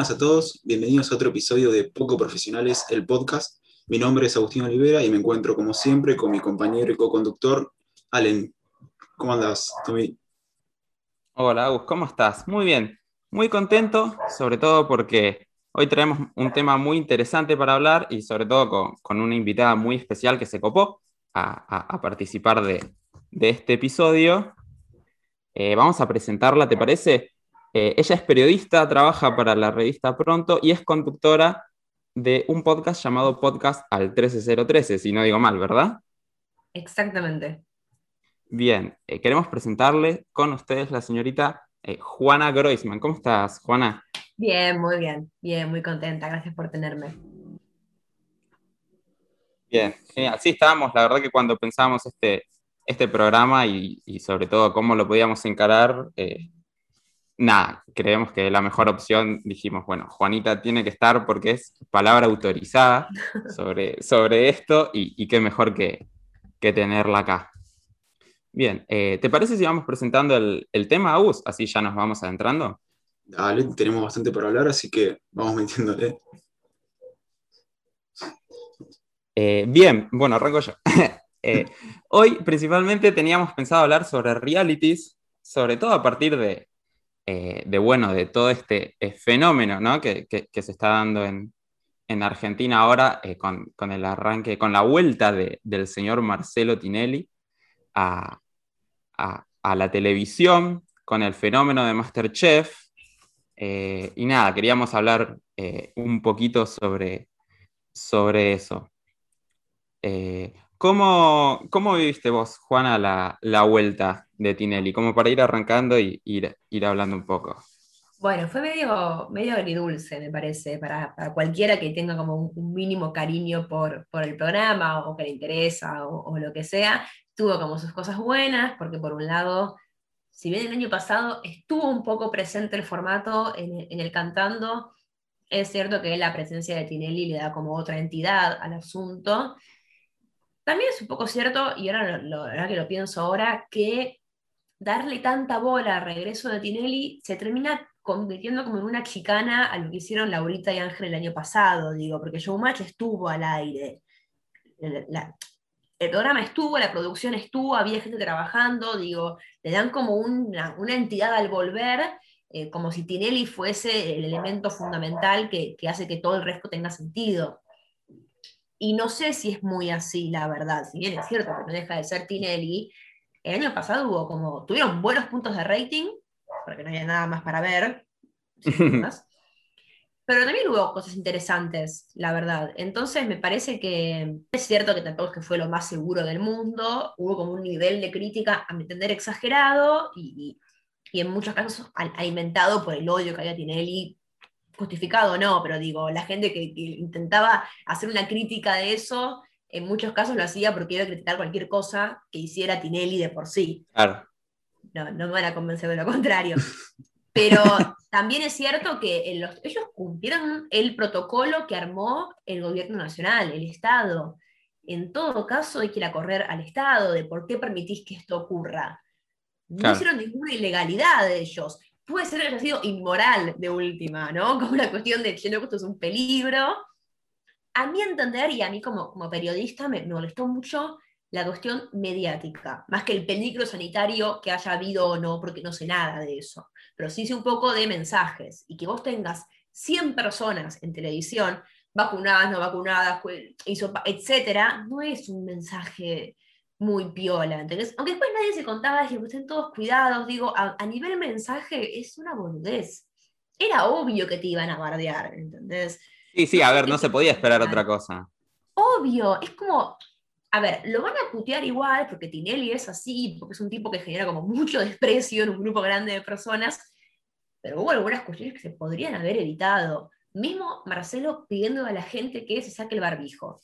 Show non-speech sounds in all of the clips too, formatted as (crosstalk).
buenas a todos, bienvenidos a otro episodio de Poco Profesionales, el podcast. Mi nombre es Agustín Olivera y me encuentro como siempre con mi compañero y co-conductor, Allen. ¿Cómo andas, Tommy? Hola, Agus, ¿cómo estás? Muy bien, muy contento, sobre todo porque hoy traemos un tema muy interesante para hablar y sobre todo con, una invitada muy especial que se copó a, participar de, este episodio. Eh, vamos a presentarla, ¿te parece? Eh, ella es periodista, trabaja para la revista Pronto y es conductora de un podcast llamado Podcast al 13013, si no digo mal, ¿verdad? Exactamente. Bien, eh, queremos presentarle con ustedes la señorita eh, Juana Groisman. ¿Cómo estás, Juana? Bien, muy bien, bien, muy contenta. Gracias por tenerme. Bien, genial. Sí, estábamos, la verdad que cuando pensábamos este, este programa y, sobre todo cómo lo podíamos encarar, nada, creemos que la mejor opción, dijimos, bueno, Juanita tiene que estar porque es palabra autorizada (laughs) sobre, sobre esto y, qué mejor que, tenerla acá. Bien, eh, ¿te parece si vamos presentando el, tema, Agus? Así ya nos vamos adentrando. Dale, tenemos bastante para hablar, así que vamos metiéndole. Eh, bien, bueno, arranco yo. (laughs) Eh, hoy principalmente teníamos pensado hablar sobre realities, sobre todo a partir de, eh, de, bueno, de todo este eh, fenómeno que, se está dando en, Argentina ahora eh, con, el arranque, con la vuelta del señor Marcelo Tinelli a, la televisión, con el fenómeno de Masterchef. y nada, queríamos hablar un poquito sobre, sobre eso. ¿Cómo, ¿Cómo, viviste vos, Juana, la, la, vuelta de Tinelli? Como para ir arrancando y ir, ir hablando un poco. Bueno, fue medio, medio agridulce, me parece, para, para cualquiera que tenga como un, mínimo cariño por, por, el programa o que le interesa o, lo que sea. Tuvo como sus cosas buenas, porque por un lado, si bien el año pasado estuvo un poco presente el formato en, en el cantando, es cierto que la presencia de Tinelli le da como otra entidad al asunto. También es un poco cierto, y ahora lo, que lo pienso ahora, que darle tanta bola al regreso de Tinelli se termina convirtiendo como en una chicana a lo que hicieron Laurita y Ángel el año pasado, digo, porque Showmatch estuvo al aire. el programa estuvo, la producción estuvo, había gente trabajando, digo, le dan como una, entidad al volver, eh, como si Tinelli fuese el elemento fundamental que, que, hace que todo el resto tenga sentido. Y no sé si es muy así, la verdad. Si bien es cierto que no deja de ser Tinelli, el año pasado hubo como, tuvieron buenos puntos de rating, porque no había nada más para ver. (laughs) pero también hubo cosas interesantes, la verdad. Entonces me parece que es cierto que tampoco es que fue lo más seguro del mundo, hubo como un nivel de crítica, a mi entender, exagerado y, y en muchos casos alimentado por el odio que había Tinelli justificado o no, pero digo, la gente que, intentaba hacer una crítica de eso, en muchos casos lo hacía porque iba a criticar cualquier cosa que hiciera Tinelli de por sí. Claro. No, no me van a convencer de lo contrario. (laughs) Pero también es cierto que ellos cumplieron el protocolo que armó el gobierno nacional, el Estado. En todo caso, hay que ir a correr al Estado de por qué permitís que esto ocurra. No hicieron ninguna ilegalidad de ellos puede ser que haya sido inmoral de última, ¿no? (laughs) Como una cuestión de, que esto es un peligro. A mi entender, y a mí como, periodista, me, molestó mucho la cuestión mediática, más que el peligro sanitario que haya habido o no, porque no sé nada de eso, pero sí sé un poco de mensajes, y que vos tengas 100 personas en televisión, vacunadas, no vacunadas, etcétera, no es un mensaje muy piola, ¿entendés? Aunque después nadie se contaba, que estén todos cuidados, digo, a, nivel mensaje es una boludez. Era obvio que te iban a bardear, ¿entendés? Sí, sí, a ver, no se podía esperar otra cosa. Obvio, es como, a ver, lo van a putear igual porque Tinelli es así, porque es un tipo que genera como mucho desprecio en un grupo grande de personas, pero hubo algunas cuestiones que se podrían haber evitado. Mismo Marcelo pidiendo a la gente que se saque el barbijo.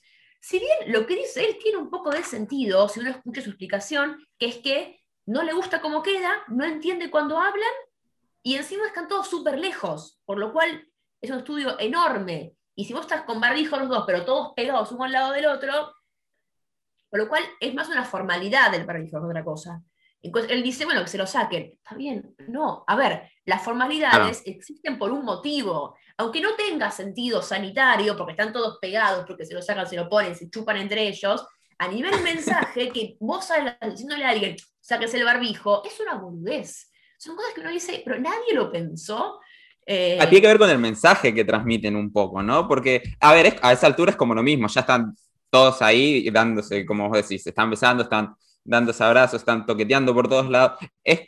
Si bien lo que dice él tiene un poco de sentido, si uno escucha su explicación, que es que no le gusta cómo queda, no entiende cuando hablan y encima están todos súper lejos, por lo cual es un estudio enorme. Y si vos estás con barbijo los dos, pero todos pegados uno al lado del otro, por lo cual es más una formalidad del barbijo que otra cosa. Él dice, bueno, que se lo saquen. Está bien, no. A ver, las formalidades existen por un motivo. Aunque no tenga sentido sanitario, porque están todos pegados, porque se lo sacan, se lo ponen, se chupan entre ellos, a nivel (laughs) mensaje, que vos sales diciéndole a alguien, sáquese el barbijo, es una boludez. Son cosas que uno dice, pero nadie lo pensó. Eh, tiene que ver con el mensaje que transmiten un poco, ¿no? Porque, a ver, a esa altura es como lo mismo, ya están todos ahí dándose, como vos decís, están besando, están dándose abrazos, están toqueteando por todos lados. Es,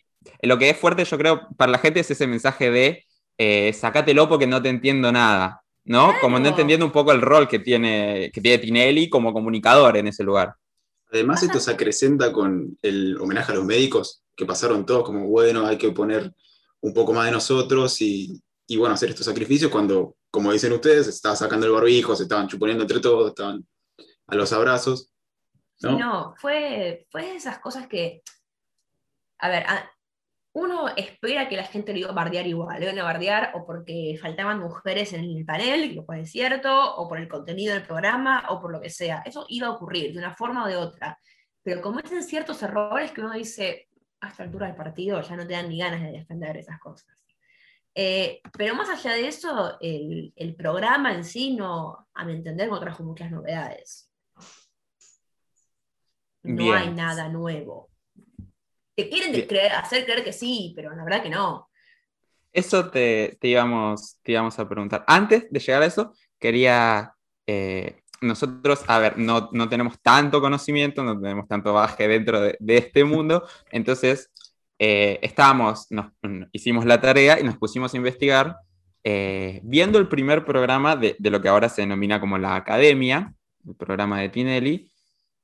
lo que es fuerte, yo creo, para la gente es ese mensaje de eh, sacátelo porque no te entiendo nada, ¿no? Como no entendiendo un poco el rol que tiene, que tiene Tinelli como comunicador en ese lugar. Además, esto se acrecenta con el homenaje a los médicos, que pasaron todos como, bueno, hay que poner un poco más de nosotros y, y bueno, hacer estos sacrificios cuando, como dicen ustedes, se estaba sacando el barbijo, se estaban chuponiendo entre todos, estaban a los abrazos. ¿No? fue, fue esas cosas que, a ver, uno espera que la gente lo iba a bardear igual, lo iban a bardear o porque faltaban mujeres en el panel, lo cual es cierto, o por el contenido del programa, o por lo que sea. Eso iba a ocurrir de una forma o de otra. Pero cometen ciertos errores que uno dice, a esta altura del partido ya no te dan ni ganas de defender esas cosas. Eh, pero más allá de eso, el, el, programa en sí no, a mi entender, no trajo muchas novedades. No hay nada nuevo. Te quieren hacer creer que sí, pero la verdad que no. Eso te, te, íbamos, te íbamos a preguntar. Antes de llegar a eso, quería... Eh, nosotros, a ver, no, no, tenemos tanto conocimiento, no tenemos tanto baje dentro de, de este mundo, entonces eh, estábamos, nos, hicimos la tarea y nos pusimos a investigar, eh, viendo el primer programa de, lo que ahora se denomina como la Academia, el programa de Tinelli,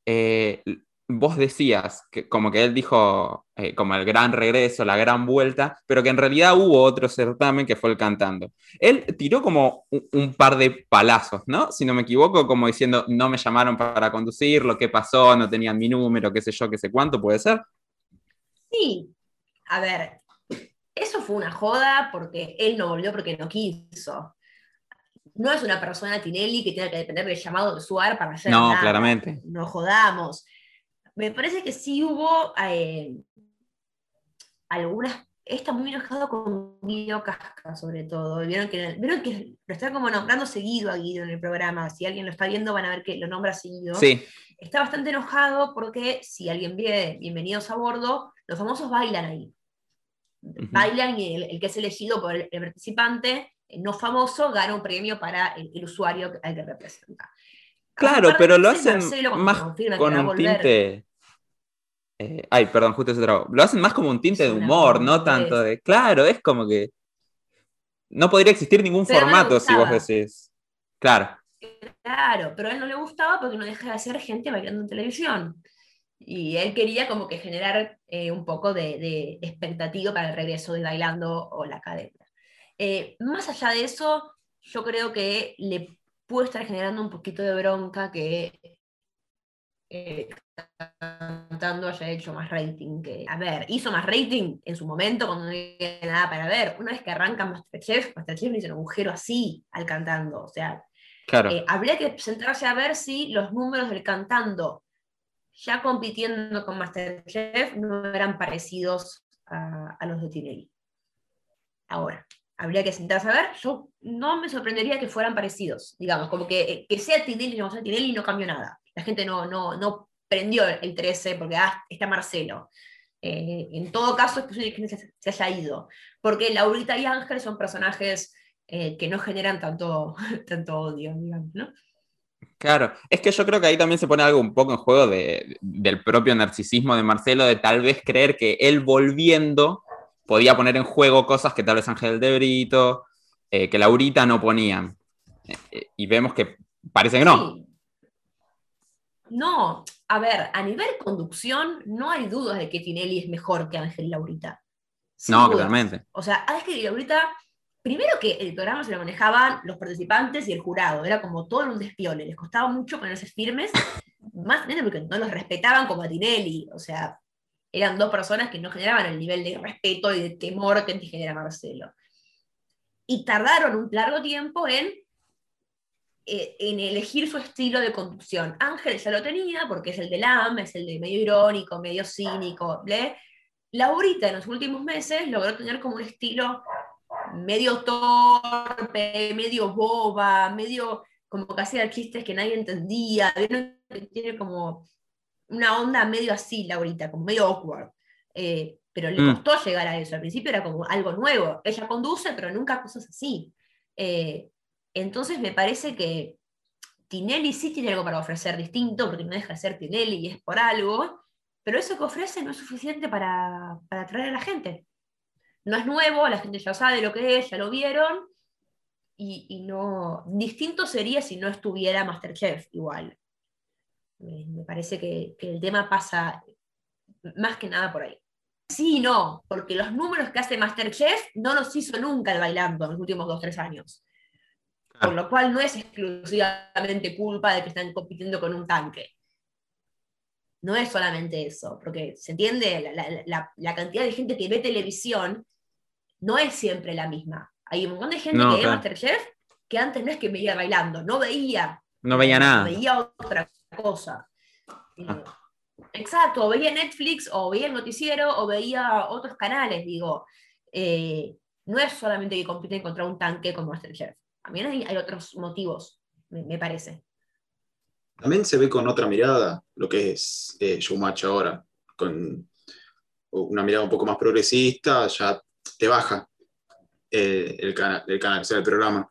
eh, vos decías, que, como que él dijo, como el gran regreso, la gran vuelta, pero que en realidad hubo otro certamen que fue el cantando. Él tiró como un, un, par de palazos, ¿no? Si no me equivoco, como diciendo, no me llamaron para conducir, lo que pasó, no tenían mi número, qué sé yo, qué sé cuánto, ¿puede ser? Sí, a ver, eso fue una joda porque él no volvió porque no quiso. No es una persona Tinelli que tenga que depender del llamado de Suar para hacer No, claramente. No jodamos. Me parece que sí hubo eh, algunas. Está muy enojado con Guido Casca, sobre todo. Vieron que, vieron que lo está como nombrando seguido a Guido en el programa. Si alguien lo está viendo, van a ver que lo nombra seguido. Sí. Está bastante enojado porque si alguien ve Bienvenidos a Bordo, los famosos bailan ahí. Bailan y el, que es elegido por el, participante no famoso gana un premio para el, usuario al que representa. Claro, pero lo hacen más con un tinte... Eh, ay, perdón, justo ese trabajo. Lo hacen más como un tinte de humor, no tanto de... Claro, es como que... No podría existir ningún formato si vos decís... Claro. Claro, pero a él no le gustaba porque no deja de ser gente bailando en televisión. Y él quería como que generar eh, un poco de, expectativa para el regreso de Bailando o la academia. Eh, más allá de eso, yo creo que le puede estar generando un poquito de bronca que eh, cantando haya hecho más rating que. A ver, hizo más rating en su momento cuando no había nada para ver. Una vez que arranca Masterchef, Masterchef le hizo un agujero así al cantando. O sea, habría que sentarse a ver si los números del cantando ya compitiendo con Masterchef, no eran parecidos a, los de Tinelli. Ahora, habría que sentarse a ver, yo no me sorprendería que fueran parecidos, digamos, como que, que sea Tinelli o no sea Tinelli no cambió nada. La gente no, no, no prendió el 13 porque ah, está Marcelo. Eh, en todo caso es posible que se, se, haya ido, porque Laurita y Ángel son personajes eh, que no generan tanto, (laughs) tanto odio, digamos, ¿no? Claro, es que yo creo que ahí también se pone algo un poco en juego del propio narcisismo de Marcelo, de tal vez creer que él volviendo podía poner en juego cosas que tal vez Ángel de Brito, eh, que Laurita no ponían. Eh, eh, y vemos que parece que no. No, a ver, a nivel conducción no hay dudas de que Tinelli es mejor que Ángel Laurita. no, claramente. O sea, Ángel y Laurita Primero que el programa se lo manejaban los participantes y el jurado, era como todo un despiole, les costaba mucho ponerse firmes, (laughs) más porque no los respetaban como a Tinelli, o sea, eran dos personas que no generaban el nivel de respeto y de temor que te genera Marcelo. Y tardaron un largo tiempo en, eh, en elegir su estilo de conducción. Ángel ya lo tenía, porque es el de LAM, es el de medio irónico, medio cínico, Laurita en los últimos meses logró tener como un estilo medio torpe, medio boba, medio como que hacía chistes que nadie entendía. Tiene como una onda medio así, Laurita, como medio awkward. Eh, pero le mm. costó llegar a eso. Al principio era como algo nuevo. Ella conduce, pero nunca cosas así. Eh, entonces me parece que Tinelli sí tiene algo para ofrecer distinto, porque no deja de ser Tinelli y es por algo, pero eso que ofrece no es suficiente para, atraer a la gente. No es nuevo, la gente ya sabe lo que es, ya lo vieron, y, no. Distinto sería si no estuviera Masterchef igual. Me, parece que, el tema pasa más que nada por ahí. Sí y no, porque los números que hace Masterchef no los hizo nunca el bailando en los últimos dos o tres años. Por lo cual no es exclusivamente culpa de que están compitiendo con un tanque. No es solamente eso, porque se entiende, la, cantidad de gente que ve televisión no es siempre la misma. Hay un montón de gente que ve Masterchef que antes no es que veía bailando, no veía. No veía nada. Veía otra cosa. Ah. Exacto, o veía Netflix, o veía el noticiero, o veía otros canales, digo. Eh, no es solamente que compiten contra un tanque como Masterchef. También hay, otros motivos, me, parece. También se ve con otra mirada lo que es eh, Showmatch ahora, con una mirada un poco más progresista, ya te baja eh, el, canal, el canal, o sea, el programa.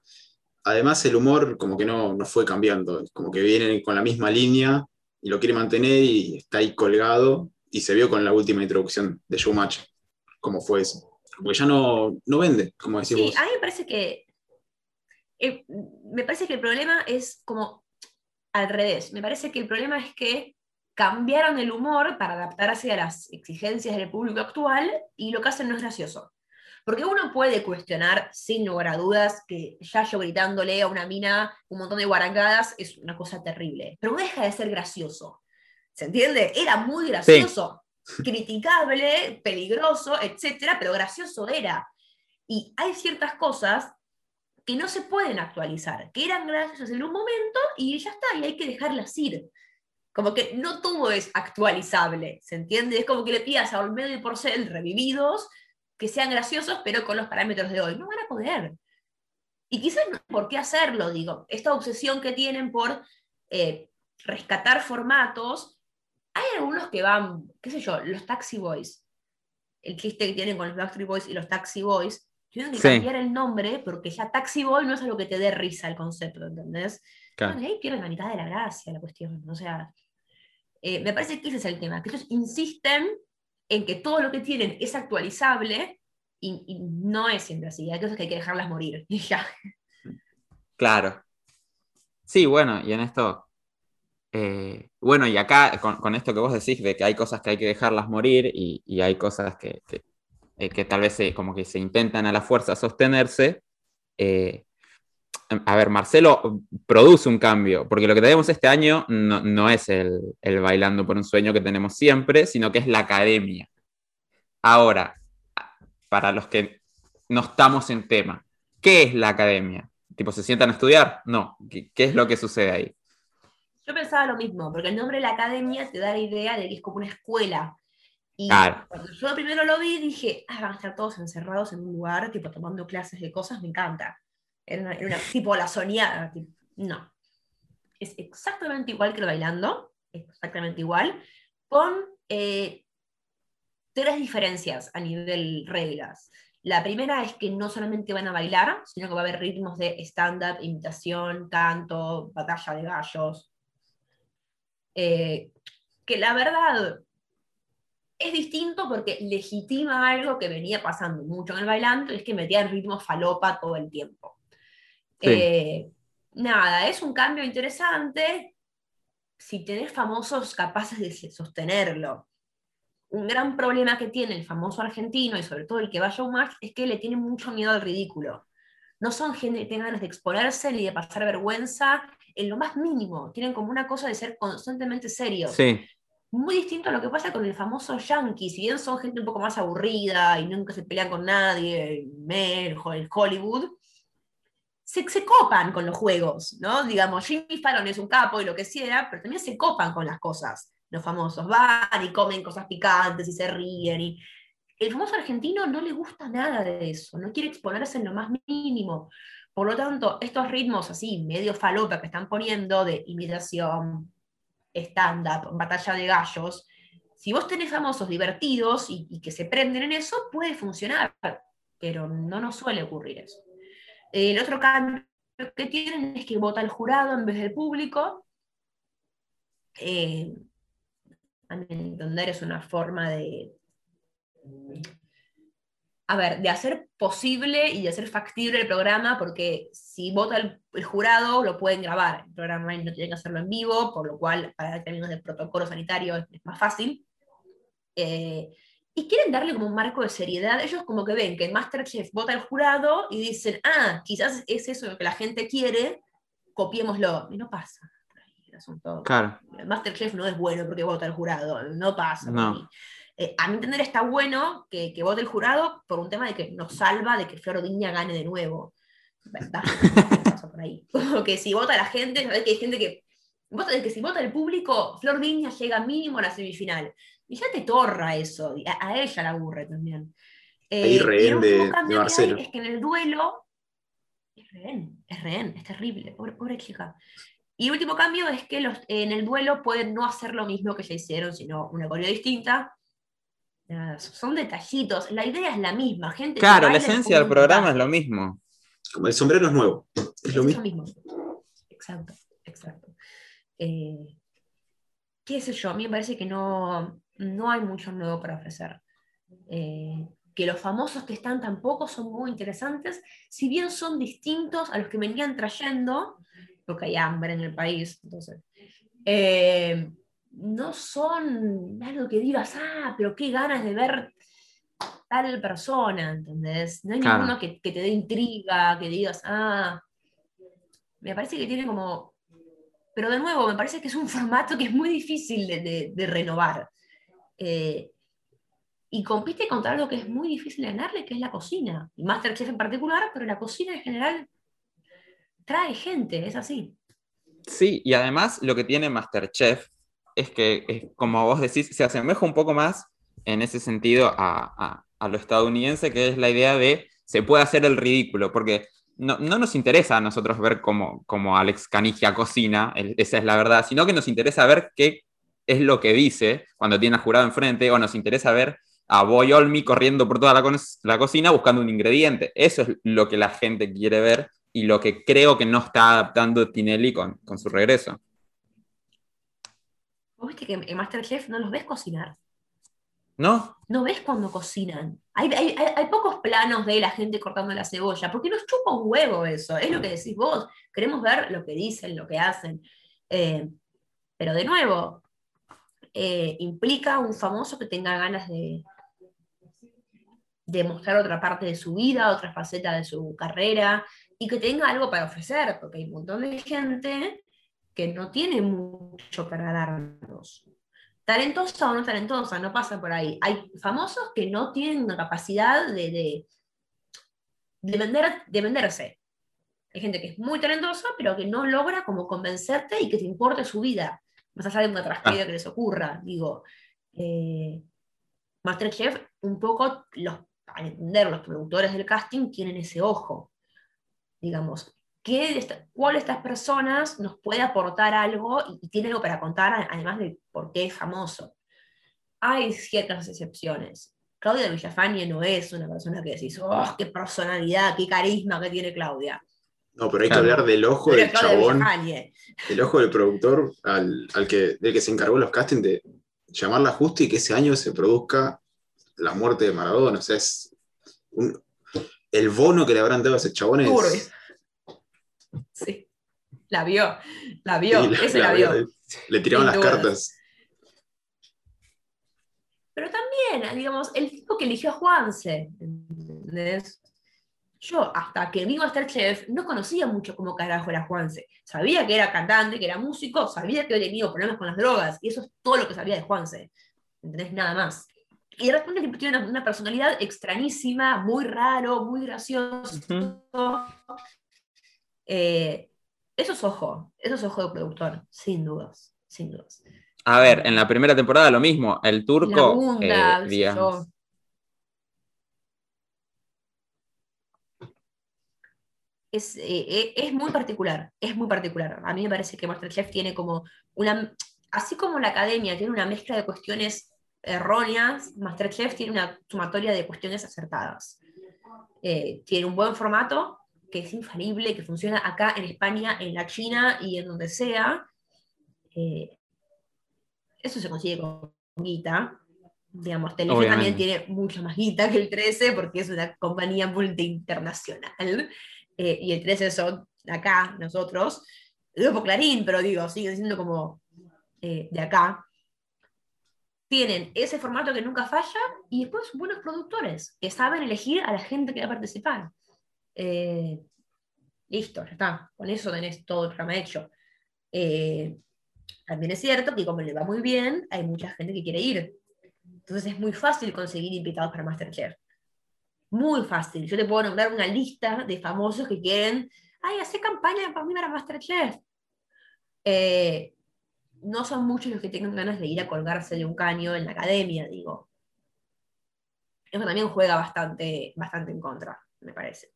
Además, el humor como que no, no fue cambiando, como que viene con la misma línea y lo quiere mantener y está ahí colgado y se vio con la última introducción de Showmatch, cómo fue eso. Porque ya no, no vende, como decimos. Sí, a mí me parece que eh, me parece que el problema es como al revés. Me parece que el problema es que cambiaron el humor para adaptarse a las exigencias del público actual y lo que hacen no es gracioso. Porque uno puede cuestionar, sin lugar a dudas, que Yayo gritándole a una mina un montón de guarangadas es una cosa terrible. Pero no deja de ser gracioso. ¿Se entiende? Era muy gracioso. (laughs) Criticable, peligroso, etcétera, pero gracioso era. Y hay ciertas cosas que no se pueden actualizar, que eran graciosas en un momento y ya está, y hay que dejarlas ir. Como que no todo es actualizable, ¿se entiende? Es como que le pidas a Olmedo y Porcel revividos que sean graciosos, pero con los parámetros de hoy. No van a poder. Y quizás no por qué hacerlo, digo. Esta obsesión que tienen por eh, rescatar formatos, hay algunos que van, qué sé yo, los Taxi Boys. El chiste que tienen con los Backstreet Boys y los Taxi Boys, tienen que cambiar el nombre porque ya Taxi Boy no es algo que te dé risa el concepto, ¿entendés? Claro. ahí pierde la mitad de la gracia la cuestión. O sea, eh, me parece que ese es el tema, que ellos insisten en que todo lo que tienen es actualizable y, no es siempre así. Hay cosas que hay que dejarlas morir (laughs) y ya. Claro. Sí, bueno, y en esto. Eh, bueno, y acá con, esto que vos decís de que hay cosas que hay que dejarlas morir y, hay cosas que, eh, que tal vez como que se intentan a la fuerza sostenerse. Eh, a ver, Marcelo produce un cambio, porque lo que tenemos este año no, es el, bailando por un sueño que tenemos siempre, sino que es la academia. Ahora, para los que no estamos en tema, ¿qué es la academia? ¿Tipo, se sientan a estudiar? No. ¿Qué, qué es lo que sucede ahí? Yo pensaba lo mismo, porque el nombre de la academia te da la idea de que es como una escuela, y cuando yo primero lo vi, dije, ah, van a estar todos encerrados en un lugar, tipo tomando clases de cosas, me encanta. Era una, tipo la soñada. no. Es exactamente igual que lo bailando, exactamente igual, con eh, tres diferencias a nivel reglas. La primera es que no solamente van a bailar, sino que va a haber ritmos de stand-up, imitación, canto, batalla de gallos. Eh, que la verdad, es distinto porque legitima algo que venía pasando mucho en el bailando, es que metía el ritmo falopa todo el tiempo. Eh, nada, es un cambio interesante si tenés famosos capaces de sostenerlo. Un gran problema que tiene el famoso argentino y sobre todo el que va a Showmatch es que le tiene mucho miedo al ridículo. No son gente que tenga ganas de exponerse ni de pasar vergüenza en lo más mínimo. Tienen como una cosa de ser constantemente serios. Sí muy distinto a lo que pasa con el famoso yankee, si bien son gente un poco más aburrida y nunca se pelean con nadie, el Hollywood, se, se, copan con los juegos, ¿no? Digamos, Jimmy Fallon es un capo y lo que sea, pero también se copan con las cosas, los famosos, van y comen cosas picantes y se ríen y el famoso argentino no le gusta nada de eso, no quiere exponerse en lo más mínimo. Por lo tanto, estos ritmos así, medio falopa que están poniendo de imitación, stand-up, batalla de gallos, si vos tenés famosos divertidos y, que se prenden en eso, puede funcionar, pero no nos suele ocurrir eso. El otro cambio que tienen es que vota el jurado en vez del público. Eh, a mi entender es una forma de, a ver, de hacer posible y de hacer factible el programa, porque si vota el, jurado, lo pueden grabar. El programa no tiene que hacerlo en vivo, por lo cual, para términos de protocolo sanitario, es, más fácil. Eh, y quieren darle como un marco de seriedad. Ellos como que ven que el Masterchef vota el jurado y dicen, ah, quizás es eso lo que la gente quiere, copiémoslo. Y no pasa. El asunto. Claro. Masterchef no es bueno porque vota el jurado, no pasa. No. Eh, a mi entender está bueno que, que, vote el jurado por un tema de que nos salva de que Flor Viña gane de nuevo. (laughs) por ahí. que si vota la gente, sabes que hay gente que, vota, que si vota el público, Flor Viña llega mínimo a la semifinal. Y ya te torra eso, a, ella la aburre también. Eh, rehén de, Marcelo. es que en el duelo es rehén, es rehén, es terrible, pobre, pobre chica. Y el último cambio es que los, en el duelo pueden no hacer lo mismo que ya hicieron, sino una coreo distinta son detallitos, la idea es la misma, gente. Claro, la esencia del programa es lo mismo. Como el sombrero es nuevo, es, lo, mismo. Exacto, exacto. Eh, ¿Qué sé yo? A mí me parece que no, no hay mucho nuevo para ofrecer. Eh, que los famosos que están tampoco son muy interesantes, si bien son distintos a los que venían trayendo, porque hay hambre en el país, entonces. Eh, no son algo que digas, ah, pero qué ganas de ver tal persona, ¿entendés? No hay ninguno que, te dé intriga, que digas, ah, me parece que tiene como... Pero de nuevo, me parece que es un formato que es muy difícil de, renovar. Eh, y compite contra algo que es muy difícil ganarle, que es la cocina. Y Masterchef en particular, pero la cocina en general trae gente, es así. Sí, y además lo que tiene Masterchef es que, como vos decís, se asemeja un poco más en ese sentido a, lo estadounidense, que es la idea de se puede hacer el ridículo, porque no, nos interesa a nosotros ver cómo, Alex Canigia cocina, esa es la verdad, sino que nos interesa ver qué es lo que dice cuando tiene a jurado enfrente, o nos interesa ver a Boy Olmi corriendo por toda la, cocina buscando un ingrediente. Eso es lo que la gente quiere ver y lo que creo que no está adaptando Tinelli con su regreso. ¿Vos viste que en Masterchef no los ves cocinar? ¿No? No ves cuando cocinan. Hay, pocos planos de la gente cortando la cebolla, porque nos chupa un huevo eso, es lo que decís vos. Queremos ver lo que dicen, lo que hacen. Eh, pero de nuevo, eh, implica un famoso que tenga ganas de, de mostrar otra parte de su vida, otra faceta de su carrera, y que tenga algo para ofrecer, porque hay un montón de gente que no tiene mucho para darnos. Talentosa o no talentosa, no pasa por ahí. Hay famosos que no tienen una capacidad de, de, vender, de venderse. Hay gente que es muy talentosa, pero que no logra como convencerte y que te importe su vida, más allá de una tragedia ah. que les ocurra. Digo, eh, Masterchef, un poco, los, para entender, los productores del casting tienen ese ojo. Digamos, cuál de estas personas nos puede aportar algo y, tiene algo para contar, además de por qué es famoso. Hay ciertas excepciones. Claudia Villafañe no es una persona que decís, oh, qué personalidad, qué carisma que tiene Claudia. No, pero hay que hablar del ojo del chabón, el ojo del productor al, que, del que se encargó los castings de llamarla justa y que ese año se produzca la muerte de Maradona. O sea, es el bono que le habrán dado a ese chabón es, Sí, la vio, la vio, ese la, vio. Le tiraban las cartas. Pero también, digamos, el tipo que eligió a Juanse, Yo, hasta que vino a estar chef, no conocía mucho cómo carajo era Juanse. Sabía que era cantante, que era músico, sabía que había tenido problemas con las drogas, y eso es todo lo que sabía de Juanse. ¿Entendés? Nada más. Y de repente tiene una, personalidad extrañísima, muy raro, muy gracioso. Eh, eso es ojo, eso es ojo de productor, sin dudas, sin dudas. A ver, eh, en la primera temporada lo mismo, el turco. Bunda, eh, digamos. Es, eh, eh, es, muy particular, es muy particular. A mí me parece que Masterchef tiene como una, así como la academia tiene una mezcla de cuestiones erróneas, Masterchef tiene una sumatoria de cuestiones acertadas. Eh, tiene un buen formato, que es infalible, que funciona acá en España, en la China y en donde sea. eso se consigue con guita. Digamos, Telefe también tiene mucha más guita que el 13 porque es una compañía multi-internacional. Eh, y el 13 son acá, nosotros. Grupo Clarín, pero digo, siguen siendo como eh, de acá. Tienen ese formato que nunca falla y después buenos productores que saben elegir a la gente que va a participar. Eh, listo, ya está. Con eso tenés todo el programa hecho. también es cierto que como le va muy bien, hay mucha gente que quiere ir. Entonces es muy fácil conseguir invitados para Masterchef. Muy fácil. Yo te puedo nombrar una lista de famosos que quieren, ay, hace campaña para mí para Masterchef. Eh, no son muchos los que tengan ganas de ir a colgarse de un caño en la academia, digo. Eso también juega bastante, bastante en contra, me parece.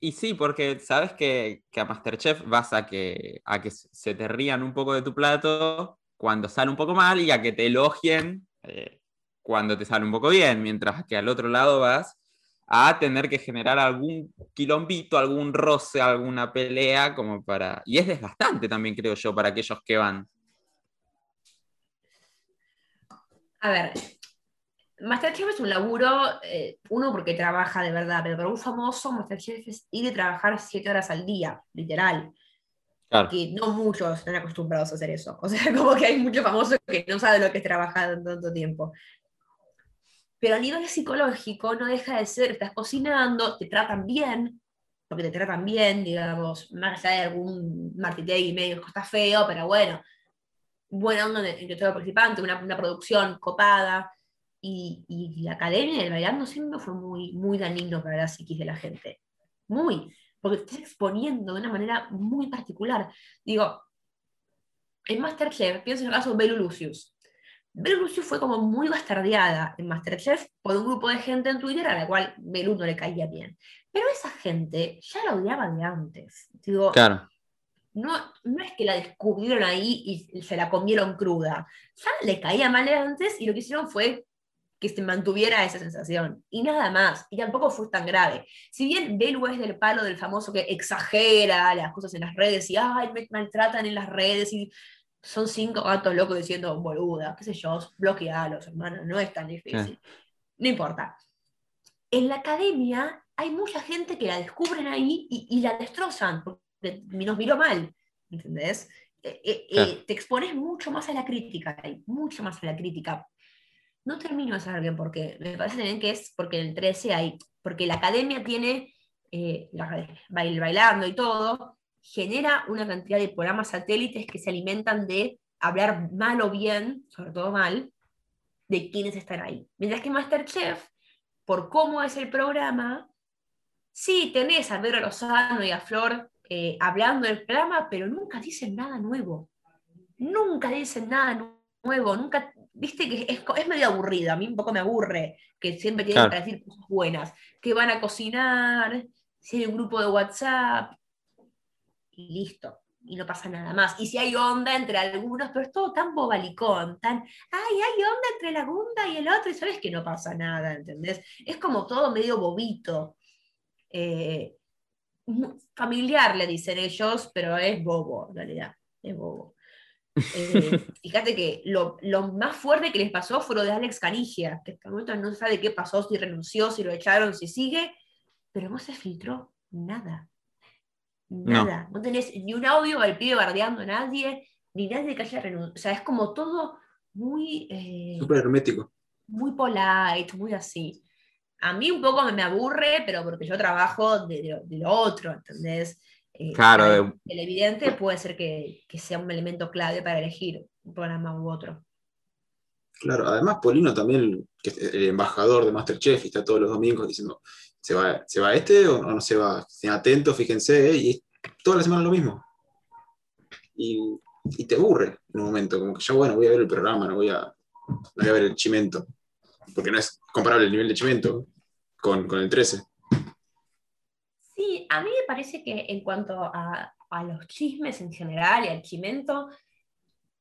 Y sí, porque sabes que, a Masterchef vas a que, a que se te rían un poco de tu plato cuando sale un poco mal y a que te elogien eh, cuando te sale un poco bien, mientras que al otro lado vas a tener que generar algún quilombito, algún roce, alguna pelea, como para... Y es desgastante también, creo yo, para aquellos que van. A ver, Masterchef es un laburo, eh, uno porque trabaja de verdad, pero para un famoso Masterchef es ir a trabajar siete horas al día, literal. Claro. Que no muchos están acostumbrados a hacer eso. O sea, (laughs) como que hay muchos famosos que no saben lo que es trabajar tanto tiempo. Pero a nivel psicológico no deja de ser, estás cocinando, te tratan bien, porque te tratan bien, digamos, más allá de algún y medio que está feo, pero bueno, buena onda entre todo el participante, una, una producción copada, y, y, la academia del bailando siempre fue muy, muy dañino para la psiquis de la gente. Muy, porque estás exponiendo de una manera muy particular. Digo, en Masterchef, pienso en el caso de Belu Lucius. Belu fue como muy bastardeada en Masterchef por un grupo de gente en Twitter a la cual Belu no le caía bien. Pero esa gente ya la odiaba de antes. Digo, claro. No, no es que la descubrieron ahí y se la comieron cruda. Ya le caía mal de antes y lo que hicieron fue que se mantuviera esa sensación. Y nada más. Y tampoco fue tan grave. Si bien Belu es del palo del famoso que exagera las cosas en las redes y, ay, me maltratan en las redes y son cinco gatos locos diciendo boluda, qué sé yo, bloquealos, hermano, no es tan difícil. No importa. En la academia hay mucha gente que la descubren ahí y, la destrozan, porque nos miró mal, ¿entendés? Eh, eh, eh, te expones mucho más a la crítica, mucho más a la crítica. No termino de saber bien por qué. Me parece también que es porque en el 13 hay, porque la academia tiene la, bailando y todo, genera una cantidad de programas satélites que se alimentan de hablar mal o bien, sobre todo mal, de quienes están ahí. Mientras que Masterchef, por cómo es el programa, sí tenés a Pedro Lozano y a Flor eh, hablando del programa, pero nunca dicen nada nuevo. Nunca dicen nada nuevo, nunca, viste que es, es medio aburrido, a mí un poco me aburre que siempre tienen que decir cosas buenas, que van a cocinar, si hay un grupo de WhatsApp, y listo. Y no pasa nada más. Y si hay onda entre algunos, pero es todo tan bobalicón, tan, ay, hay onda entre la gunda y el otro, y sabes que no pasa nada, ¿entendés? Es como todo medio bobito. Eh, familiar, le dicen ellos, pero es bobo, en realidad, es bobo. Eh, fíjate que lo, más fuerte que les pasó fue lo de Alex Canigia, que hasta el momento no sabe qué pasó, si renunció, si lo echaron, si sigue, pero no se filtró nada. Nada. No. tenés ni un audio al pibe bardeando a nadie, ni nadie que haya renunciado. O sea, es como todo muy. Eh, Súper hermético. Muy polite, muy así. A mí un poco me aburre, pero porque yo trabajo de, lo otro, ¿entendés? Eh, claro. El, evidente puede ser que, que, sea un elemento clave para elegir un programa u otro. Claro, además Polino también, que es el embajador de Masterchef, y está todos los domingos diciendo, ¿se va, ¿se va este o no se va? Estén atentos, fíjense, y toda la semana lo mismo. Y, te aburre en un momento, como que ya, bueno, voy a ver el programa, no voy a, a ver el chimento, porque no es comparable el nivel de chimento con, con el 13. A mí me parece que en cuanto a, a los chismes en general y al chimento,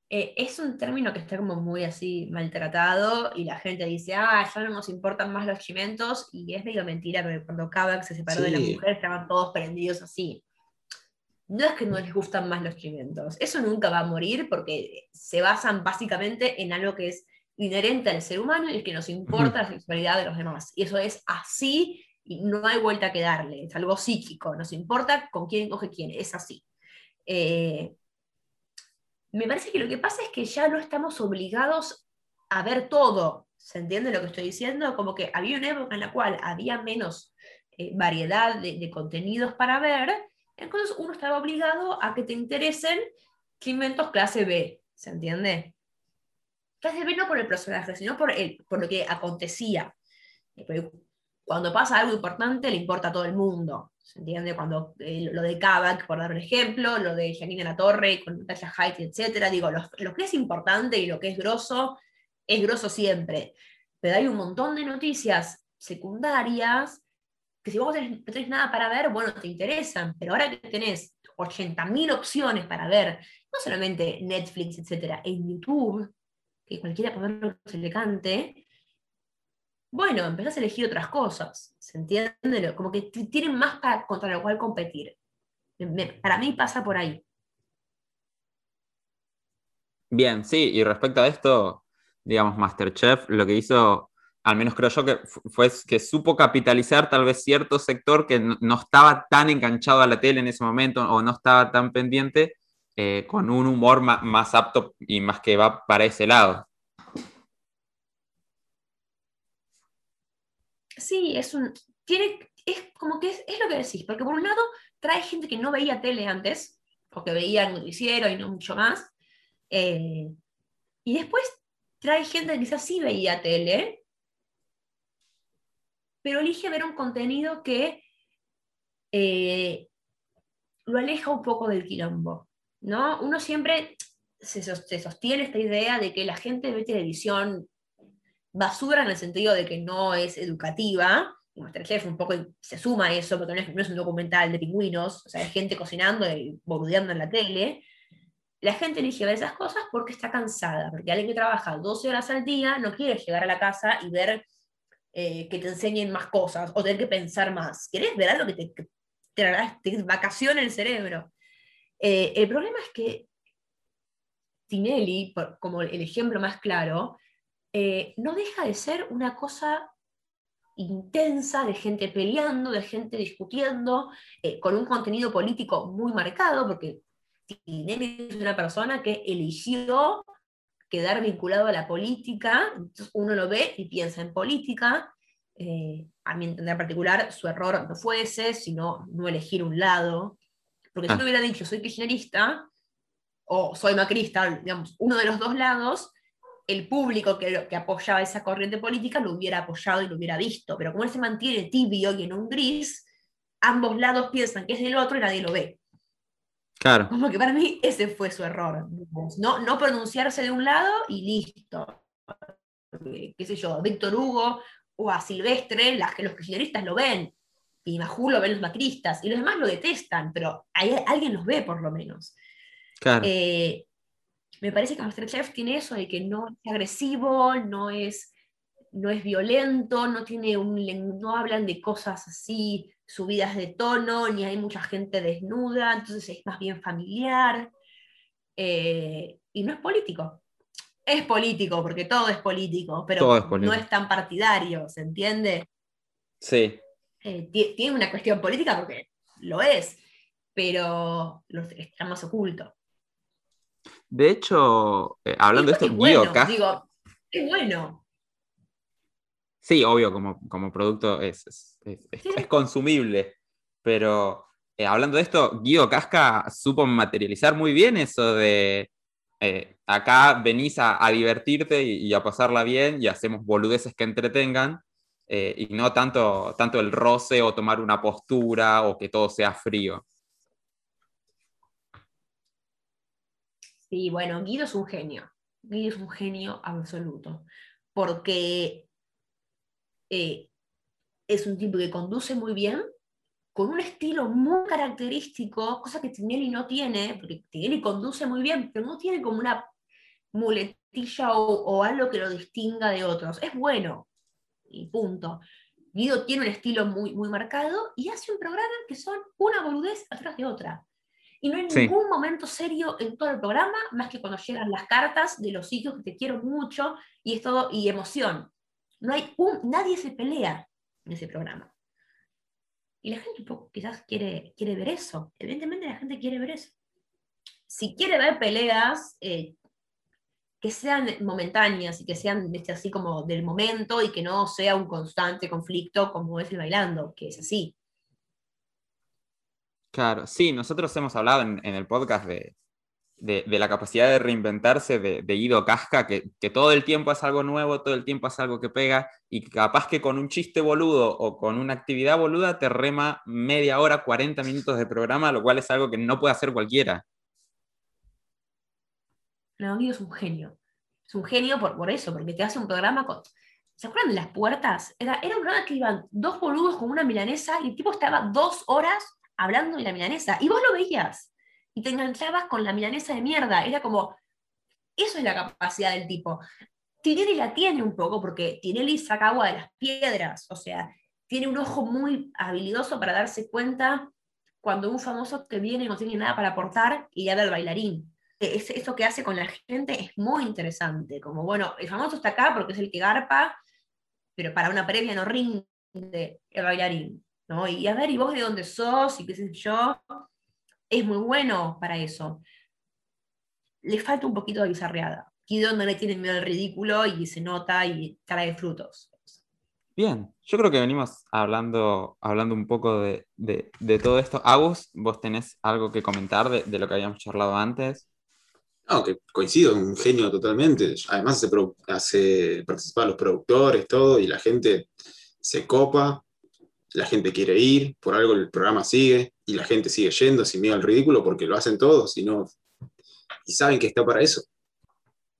eh, es un término que está como muy así maltratado y la gente dice, ah, ya no nos importan más los chimentos y es medio mentira porque cuando Kavak se separó de la mujer estaban todos prendidos así. No es que no les gustan más los chimentos, eso nunca va a morir porque se basan básicamente en algo que es inherente al ser humano y es que nos importa la sexualidad de los demás. Y eso es así y no hay vuelta que darle, es algo psíquico, nos importa con quién coge quién, es así. Eh, me parece que lo que pasa es que ya no estamos obligados a ver todo. ¿Se entiende lo que estoy diciendo? Como que había una época en la cual había menos eh, variedad de, contenidos para ver, entonces uno estaba obligado a que te interesen climentos clase B. ¿Se entiende? Clase B no por el personaje, sino por, el, por lo que acontecía. Cuando pasa algo importante, le importa a todo el mundo. ¿Se entiende? Cuando eh, lo de Kavak, por dar un ejemplo, lo de Janine La Torre con Natasha Haidt, etc. Digo, lo, que es importante y lo que es grosso, es grosso siempre. Pero hay un montón de noticias secundarias que si vos no tenés nada para ver, bueno, te interesan. Pero ahora que tenés 80.000 opciones para ver, no solamente Netflix, etc., en YouTube, que cualquiera puede ver lo que se le cante, bueno, empezás a elegir otras cosas, ¿se entiende? Como que tienen más para, contra lo cual competir. para mí pasa por ahí. Bien, sí, y respecto a esto, digamos, Masterchef lo que hizo, al menos creo yo que fue que supo capitalizar tal vez cierto sector que no, estaba tan enganchado a la tele en ese momento o no estaba tan pendiente, eh, con un humor más apto y más que va para ese lado. Sí, es un. Tiene, es como que es, lo que decís, porque por un lado trae gente que no veía tele antes, o que veía el noticiero y no mucho más. Eh, y después trae gente que quizás sí veía tele, pero elige ver un contenido que eh, lo aleja un poco del quilombo. ¿no? Uno siempre se sostiene esta idea de que la gente ve televisión basura en el sentido de que no es educativa, y Masterchef un poco se suma a eso, porque no es, un documental de pingüinos, o sea, hay gente cocinando y boludeando en la tele. La gente elige ver esas cosas porque está cansada, porque alguien que trabaja 12 horas al día no quiere llegar a la casa y ver eh, que te enseñen más cosas o tener que pensar más. ¿Querés ver algo que te, que te, vacacione el cerebro? Eh, el problema es que Tinelli, como el ejemplo más claro, eh, no deja de ser una cosa intensa de gente peleando, de gente discutiendo, eh, con un contenido político muy marcado, porque Tinelli es una persona que eligió quedar vinculado a la política, entonces uno lo ve y piensa en política. Eh, a mi entender particular, su error no fue ese, sino no elegir un lado. Porque si ah. no hubiera dicho soy kirchnerista o soy macrista, digamos, uno de los dos lados, el público que, que, apoyaba esa corriente política lo hubiera apoyado y lo hubiera visto, pero como él se mantiene tibio y en un gris, ambos lados piensan que es del otro y nadie lo ve. Claro. Como que para mí ese fue su error. No, no pronunciarse de un lado y listo. Qué sé yo, Víctor Hugo o a Silvestre, las que los kirchneristas lo ven, y Majú lo ven los macristas, y los demás lo detestan, pero hay, alguien los ve por lo menos. Claro. Eh, me parece que Masterchef tiene eso de que no es agresivo, no es, no es violento, no, tiene un, no hablan de cosas así subidas de tono, ni hay mucha gente desnuda, entonces es más bien familiar. Eh, y no es político. Es político, porque todo es político, pero no es tan partidario, ¿se entiende? Sí. Eh, tiene una cuestión política porque lo es, pero está más oculto. De hecho, eh, hablando de esto, Guido Digo, es bueno. Sí, obvio, como, como producto es, es, consumible, pero eh, hablando de esto, Guido Casca supo materializar muy bien eso de eh, acá venís a, divertirte y, a pasarla bien y hacemos boludeces que entretengan, y no tanto, tanto el roce o tomar una postura o que todo sea frío. Sí, bueno, Guido es un genio. Guido es un genio absoluto. Porque eh, es un tipo que conduce muy bien, con un estilo muy característico, cosa que Tinelli no tiene, porque Tinelli conduce muy bien, pero no tiene como una muletilla o, algo que lo distinga de otros. Es bueno, y punto. Guido tiene un estilo muy, muy marcado y hace un programa que son una boludez atrás de otra. Y no hay ningún momento serio en todo el programa, más que cuando llegan las cartas de los hijos que te quiero mucho y es todo, y emoción. No hay un, nadie se pelea en ese programa. Y la gente quizás quiere, quiere ver eso. Evidentemente la gente quiere ver eso. Si quiere ver peleas eh, que sean momentáneas y que sean así como del momento y que no sea un constante conflicto como es el bailando, que es así. Claro, sí, nosotros hemos hablado en el podcast de, de, la capacidad de reinventarse de, de Guido Casca, que, todo el tiempo es algo nuevo, todo el tiempo es algo que pega, y capaz que con un chiste boludo o con una actividad boluda te rema media hora, 40 minutos de programa, lo cual es algo que no puede hacer cualquiera. No, Guido es un genio. Es un genio por, por eso, porque te hace un programa con... ¿Se acuerdan de las puertas? Era, era un programa que iban dos boludos con una milanesa y el tipo estaba dos horas hablando de la milanesa y vos lo veías y te enganchabas con la milanesa de mierda. Era como, eso es la capacidad del tipo. Tinelli la tiene un poco, porque Tinelli saca agua de las piedras, o sea, tiene un ojo muy habilidoso para darse cuenta cuando un famoso que viene no tiene nada para aportar y ya ve al bailarín. Es, eso que hace con la gente es muy interesante, como bueno, el famoso está acá porque es el que garpa, pero para una previa no rinde el bailarín, ¿no? Y a ver, ¿y vos de dónde sos? Y qué sé yo, es muy bueno para eso. Le falta un poquito de bizarreada. Guido no le tiene miedo al ridículo y se nota y trae frutos. Bien, yo creo que venimos hablando, hablando un poco de, todo esto. Agus, ¿vos tenés algo que comentar de, lo que habíamos charlado antes? No, que coincido, un genio totalmente. Además hace, hace participar a los productores, todo, y la gente se copa la gente quiere ir, por algo el programa sigue y la gente sigue yendo sin miedo al ridículo porque lo hacen todos y, no, y saben que está para eso.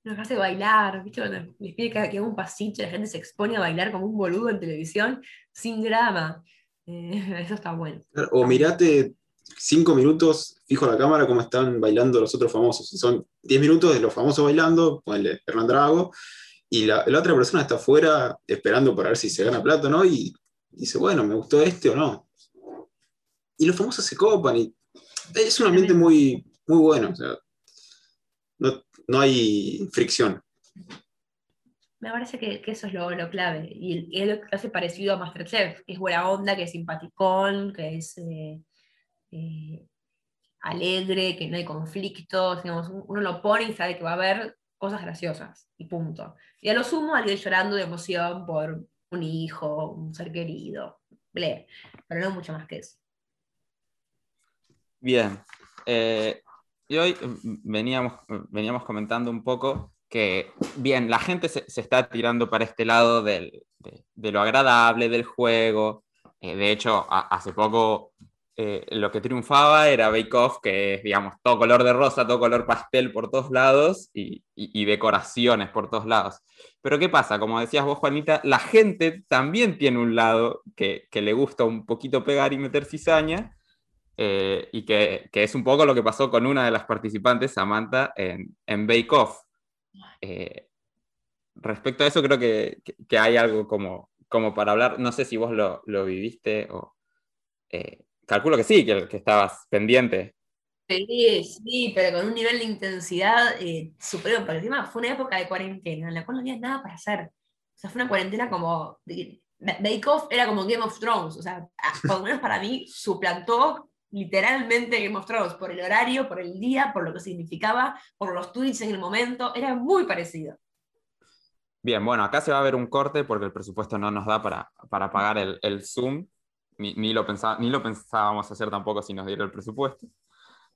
Nos hace bailar, ¿viste? Cuando les pide que haga un pasito, la gente se expone a bailar como un boludo en televisión sin drama. Eh, (laughs) eso está bueno. O mirate cinco minutos fijo la cámara como están bailando los otros famosos. Son diez minutos de los famosos bailando, ponle Hernán Drago, y la, la, otra persona está afuera esperando para ver si se gana plata, ¿no? Y dice, bueno, ¿me gustó este o no? Y los famosos se copan y es un ambiente muy, muy bueno, no, hay fricción. Me parece que, eso es lo, clave. Y, es lo que hace parecido a Masterchef, que es buena onda, que es simpaticón, que es eh, eh, alegre, que no hay conflictos. uno lo pone y sabe que va a haber cosas graciosas, y punto. Y a lo sumo alguien llorando de emoción por un hijo, un ser querido, pero no mucho más que eso. Bien. Eh, y hoy veníamos, veníamos comentando un poco que, bien, la gente se, está tirando para este lado de, lo agradable del juego. Eh, de hecho, hace poco eh, lo que triunfaba era Bake Off, que es, digamos, todo color de rosa, todo color pastel por todos lados y, decoraciones por todos lados. Pero ¿qué pasa? Como decías vos, Juanita, la gente también tiene un lado que, le gusta un poquito pegar y meter cizaña, eh, y que, es un poco lo que pasó con una de las participantes, Samantha, en, en Bake Off. Eh, respecto a eso, creo que, hay algo como, como para hablar. No sé si vos lo, viviste o calculo que sí, que, que estabas pendiente. Sí, sí, pero con un nivel de intensidad eh, superior, porque encima fue una época de cuarentena en la cual no había nada para hacer. O sea, fue una cuarentena como. Bake Off era como Game of Thrones, o sea, por lo menos para mí suplantó literalmente Game of Thrones por el horario, por el día, por lo que significaba, por los tweets en el momento, era muy parecido. Bien, bueno, acá se va a ver un corte porque el presupuesto no nos da para, para pagar el, el Zoom, ni, lo ni lo pensábamos hacer tampoco si nos diera el presupuesto.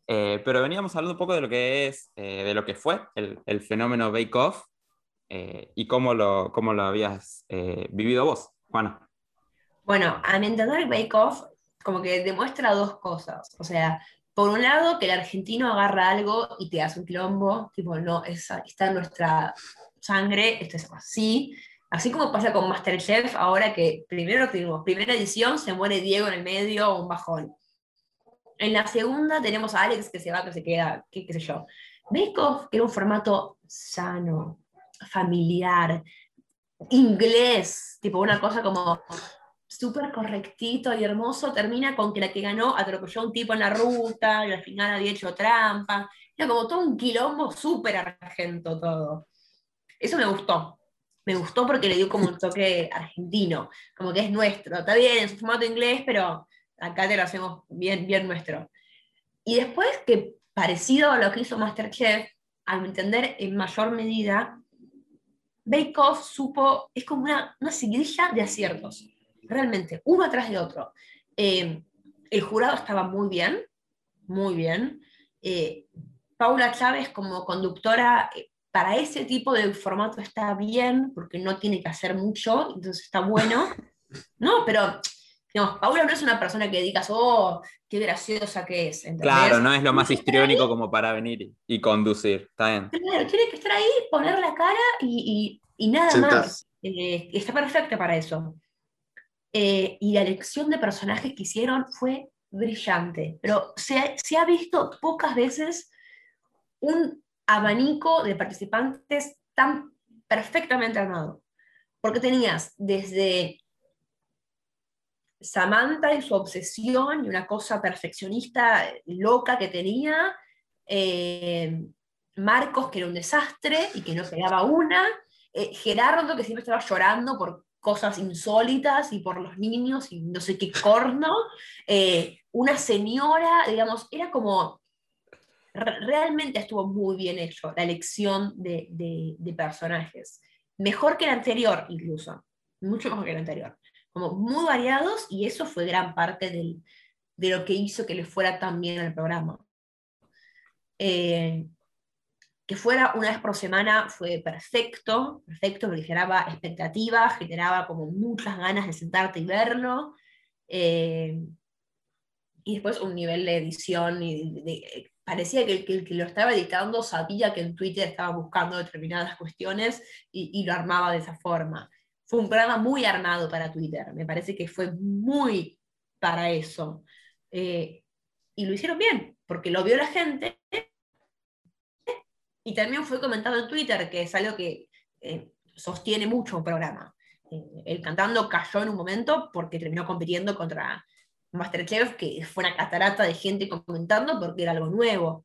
Eh, pero veníamos hablando un poco de lo que es, eh, de lo que fue el, fenómeno Bake Off eh, y cómo lo, cómo lo habías vivido vos, Juana. Bueno, a mi entender, Bake Off como que demuestra dos cosas. O sea, por un lado, que el argentino agarra algo y te hace un quilombo, tipo, no, está en nuestra sangre, esto es así, Así como pasa con Masterchef, ahora que primero tuvimos primera edición, se muere Diego en el medio, un bajón. En la segunda tenemos a Alex que se va, que se queda, qué, qué sé yo. Bake que era un formato sano, familiar, inglés, tipo una cosa como súper correctito y hermoso, termina con que la que ganó atropelló a un tipo en la ruta y al final había hecho trampa. Era como todo un quilombo súper argento todo. Eso me gustó. Me gustó porque le dio como un toque argentino, como que es nuestro. Está bien, en su formato inglés, pero acá te lo hacemos bien, bien nuestro. Y después que parecido a lo que hizo Masterchef, al entender en mayor medida, Bake Off supo, es como una, una seguidilla de aciertos, realmente, uno atrás de otro. Eh, el jurado estaba muy bien, muy bien. Eh, Paula Chávez como conductora eh, para ese tipo de formato está bien, porque no tiene que hacer mucho, entonces está bueno. (laughs) No, pero digamos, Paula no es una persona que digas, oh, qué graciosa que es. Claro, no es lo más histriónico como para venir y, conducir, está bien. Claro, tiene que estar ahí, poner la cara y, y, nada más. Eh, está perfecta para eso. Eh, y la elección de personajes que hicieron fue brillante, pero se, se ha visto pocas veces un abanico de participantes tan perfectamente armado. Porque tenías desde Samantha y su obsesión y una cosa perfeccionista loca que tenía, eh, Marcos que era un desastre y que no pegaba una, eh, Gerardo que siempre estaba llorando por cosas insólitas y por los niños y no sé qué corno, eh, una señora, digamos, era como realmente estuvo muy bien hecho la elección de, personajes. Mejor que el anterior, incluso. Mucho mejor que el anterior. Como muy variados, y eso fue gran parte de lo que hizo que le fuera tan bien al programa. Eh, que fuera una vez por semana fue perfecto, perfecto, porque generaba expectativas, generaba como muchas ganas de sentarte y verlo. Eh, y después un nivel de edición parecía que el, que lo estaba editando sabía que en Twitter estaba buscando determinadas cuestiones y, lo armaba de esa forma. Fue un programa muy armado para Twitter, me parece que fue muy para eso. Eh, y lo hicieron bien, porque lo vio la gente y también fue comentado en Twitter, que es algo que eh, sostiene mucho un programa. Eh, el cantando cayó en un momento porque terminó compitiendo contra Masterchef, que fue una catarata de gente comentando porque era algo nuevo.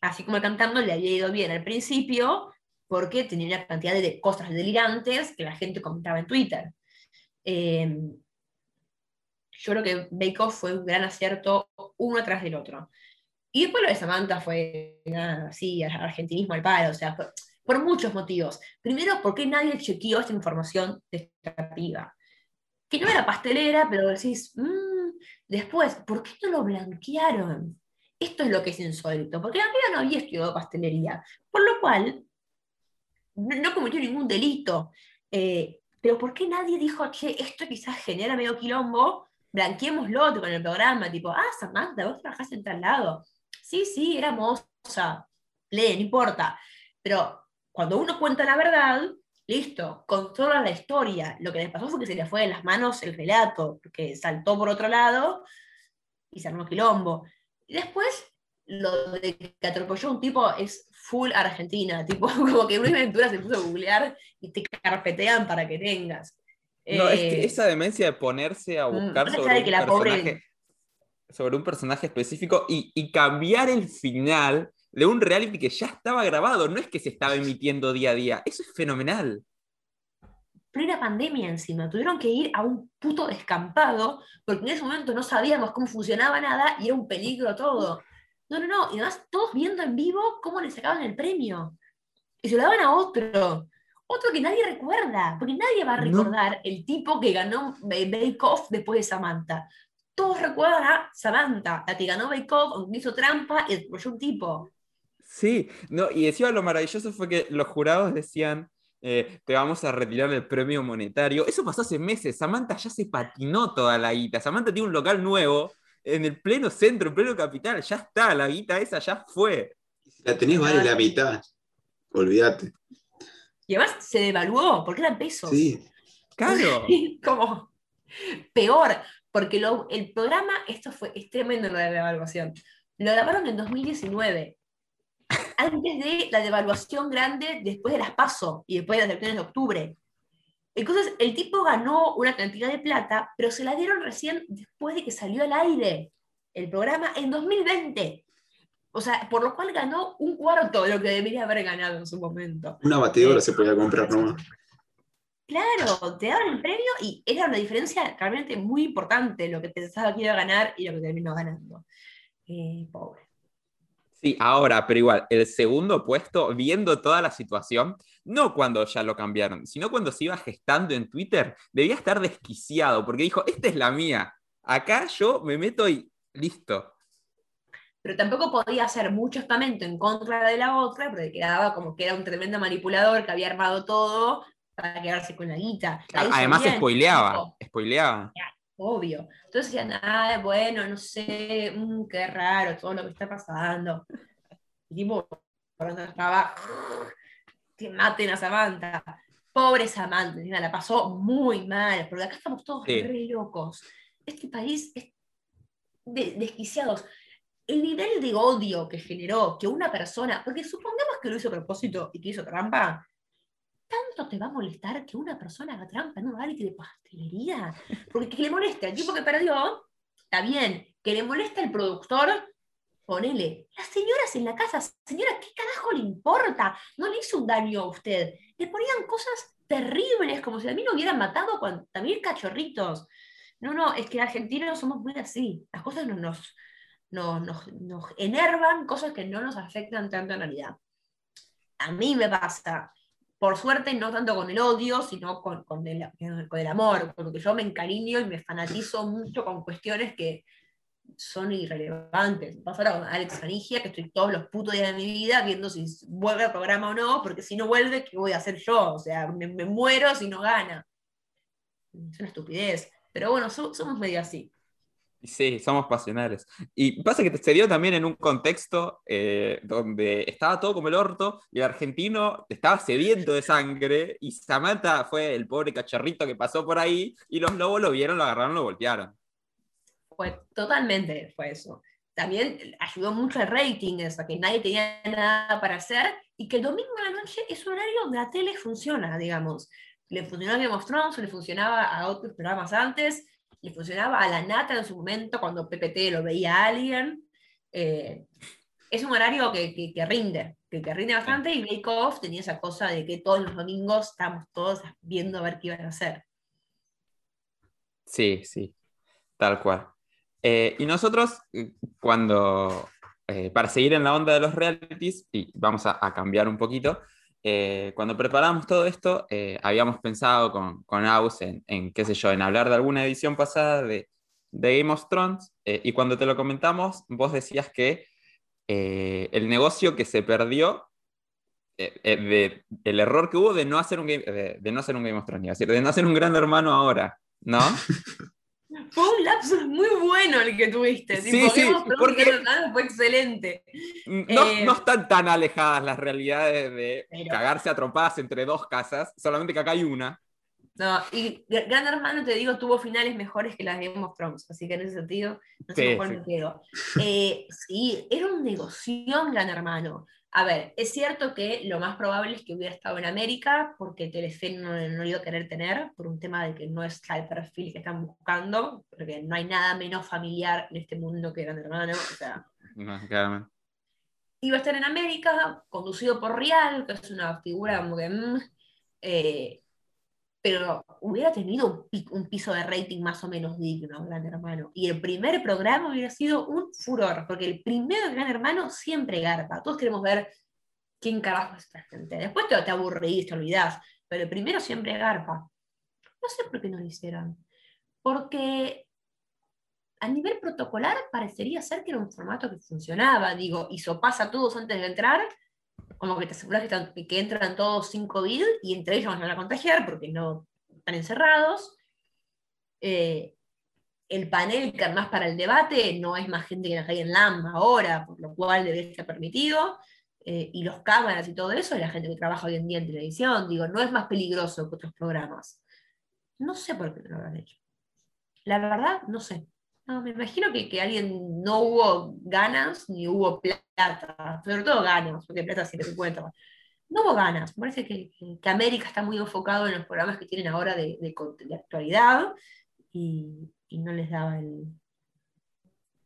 Así como cantando le había ido bien al principio, porque tenía una cantidad de cosas delirantes que la gente comentaba en Twitter. Eh, yo creo que Bake Off fue un gran acierto uno tras del otro. Y después lo de Samantha fue nada, así, argentinismo al palo, o sea, por, muchos motivos. Primero, porque nadie chequeó esta información de esta piba. Que no era pastelera, pero decís, mmm, Después, ¿por qué no lo blanquearon? Esto es lo que es insólito, porque la piba no había estudiado pastelería, por lo cual no, cometió ningún delito. Eh, pero ¿por qué nadie dijo, che, esto quizás genera medio quilombo, blanqueémoslo con el programa, tipo, ah, Samantha, vos trabajaste en tal lado. Sí, sí, era moza, lee, no importa. Pero cuando uno cuenta la verdad, listo, controla la historia. Lo que le pasó fue que se le fue de las manos el relato, que saltó por otro lado y se armó quilombo. Y después, lo de que atropelló un tipo es full Argentina, (laughs) tipo, como que una aventura se puso a googlear y te carpetean para que tengas. No, es que eh, esa demencia de ponerse a mm, buscar sobre, un personaje, sobre un personaje específico y, y cambiar el final de un reality que ya estaba grabado, no es que se estaba emitiendo día a día. Eso es fenomenal. Plena pandemia encima, tuvieron que ir a un puto descampado, porque en ese momento no sabíamos cómo funcionaba nada y era un peligro todo. No, no, no, y además todos viendo en vivo cómo le sacaban el premio. Y se lo daban a otro, otro que nadie recuerda, porque nadie va a recordar el tipo que ganó Bake Off después de Samantha. Todos recuerdan a Samantha, la que ganó Bake Off, aunque hizo trampa y después un tipo. Sí, no, y decía lo maravilloso fue que los jurados decían, eh, te vamos a retirar el premio monetario. Eso pasó hace meses, Samantha ya se patinó toda la guita, Samantha tiene un local nuevo en el pleno centro, en pleno capital, ya está, la guita esa ya fue. La tenés vale la mitad, olvídate. Y además se devaluó, porque eran pesos. Sí, Claro. (laughs) como peor, porque lo- el programa, esto fue, es tremendo lo de la devaluación. Lo grabaron en 2019, antes de la devaluación grande, después de las PASO y después de las elecciones de octubre. Entonces, el tipo ganó una cantidad de plata, pero se la dieron recién después de que salió al aire el programa en 2020. O sea, por lo cual ganó un cuarto de lo que debería haber ganado en su momento. una batidora se podía comprar nomás. Claro, te daban el premio y era una diferencia realmente muy importante lo que pensaba que iba a ganar y lo que terminó ganando. Eh, pobre. Sí, ahora, pero igual, el segundo puesto, viendo toda la situación, no cuando ya lo cambiaron, sino cuando se iba gestando en Twitter, debía estar desquiciado, porque dijo, esta es la mía, acá yo me meto y listo. Pero tampoco podía hacer mucho estamento en contra de la otra, porque quedaba como que era un tremendo manipulador que había armado todo para quedarse con la guita. La Además, spoileaba, spoileaba. Obvio. Entonces decían, ah, bueno, no sé, mm, qué raro todo lo que está pasando. Y tipo, cuando estaba, (laughs) que maten a Samantha. Pobre Samantha, la pasó muy mal, porque acá estamos todos Sí. re locos. Este país es de- desquiciados. El nivel de odio que generó que una persona, porque supongamos que lo hizo a propósito y que hizo trampa, ¿tanto te va a molestar que una persona haga trampa en un reality de pastelería? Porque que le moleste al tipo que perdió, está bien. Que le moleste al productor, ponele. Las señoras en la casa, señora, ¿qué carajo le importa? No le hizo un daño a usted. Le ponían cosas terribles, como si a mí lo hubieran matado con también cachorritos. No, no, es que argentinos somos muy así. Las cosas no nos, nos, nos, nos enervan, cosas que no nos afectan tanto en realidad. A mí me pasa, por suerte, no tanto con el odio, sino con, con, el, con el amor, porque yo me encariño y me fanatizo mucho con cuestiones que son irrelevantes. Me ahora con Alex Canigia, que estoy todos los putos días de mi vida viendo si vuelve al programa o no, porque si no vuelve, ¿qué voy a hacer yo? O sea, me, muero si no gana. Es una estupidez. Pero bueno, so, somos medio así. Sí, somos pasionales. Y pasa que se dio también en un contexto eh, donde estaba todo como el orto y el argentino estaba sediento de sangre y Samantha fue el pobre cachorrito que pasó por ahí y los lobos lo vieron, lo agarraron, lo golpearon. Fue totalmente fue eso. También ayudó mucho el rating, eso, que nadie tenía nada para hacer y que el domingo a la noche es un horario donde la tele funciona, digamos. Le funcionó a Game of Thrones, le funcionaba a otros programas antes, le funcionaba a la nata en su momento cuando PPT lo veía a alguien. Eh, es un horario que, que, que rinde, que, que, rinde bastante y Bake Off tenía esa cosa de que todos los domingos estábamos todos viendo a ver qué iban a hacer. Sí, sí, tal cual. Eh, y nosotros, cuando, eh, para seguir en la onda de los realities, y vamos a, a cambiar un poquito, eh, cuando preparamos todo esto, eh, habíamos pensado con, con Aus en, en, qué sé yo, en hablar de alguna edición pasada de, de Game of Thrones, eh, y cuando te lo comentamos, vos decías que eh, el negocio que se perdió, eh, de, el error que hubo de no hacer un Game, de, de no hacer un Game of Thrones, decir, de no hacer un gran hermano ahora, ¿no? (laughs) Fue un lapsus muy bueno el que tuviste. Sí, tipo, sí, porque fue excelente. No, eh, no, están tan alejadas las realidades de pero... cagarse a trompadas entre dos casas, solamente que acá hay una. No, y Gran Hermano, te digo, tuvo finales mejores que las de Game of Thrones, así que en ese sentido, no sé sí, cuál sí. me quedo. Eh, sí, era un negocio Gran Hermano. A ver, es cierto que lo más probable es que hubiera estado en América, porque Telefe no, no lo iba a querer tener, por un tema de que no es el perfil que están buscando, porque no hay nada menos familiar en este mundo que Gran Hermano. O sea, (laughs) no, claramente. Iba a estar en América, conducido por Rial, que es una figura como que. Mm, eh, pero hubiera tenido un, un, piso de rating más o menos digno, Gran Hermano. Y el primer programa hubiera sido un furor, porque el primero Gran Hermano siempre garpa. Todos queremos ver quién carajo es esta gente. Después te, te aburrís, te olvidás, pero el primero siempre garpa. No sé por qué no lo hicieron. Porque a nivel protocolar parecería ser que era un formato que funcionaba. Digo, hizo pasa a todos antes de entrar, como que te aseguras que, que entran todos sin COVID y entre ellos van a contagiar porque no están encerrados. Eh, el panel que más para el debate no es más gente que la cae en LAM ahora, por lo cual debe estar permitido. eh, y los cámaras y todo eso, es la gente que trabaja hoy en día en televisión. Digo, no es más peligroso que otros programas. No sé por qué no lo habrán hecho. La verdad, no sé. No, me imagino que, que alguien no hubo ganas ni hubo plata, sobre todo ganas, porque plata siempre se encuentra. No hubo ganas, me parece que, que, América está muy enfocado en los programas que tienen ahora de, de, de actualidad y, y, no les daba el...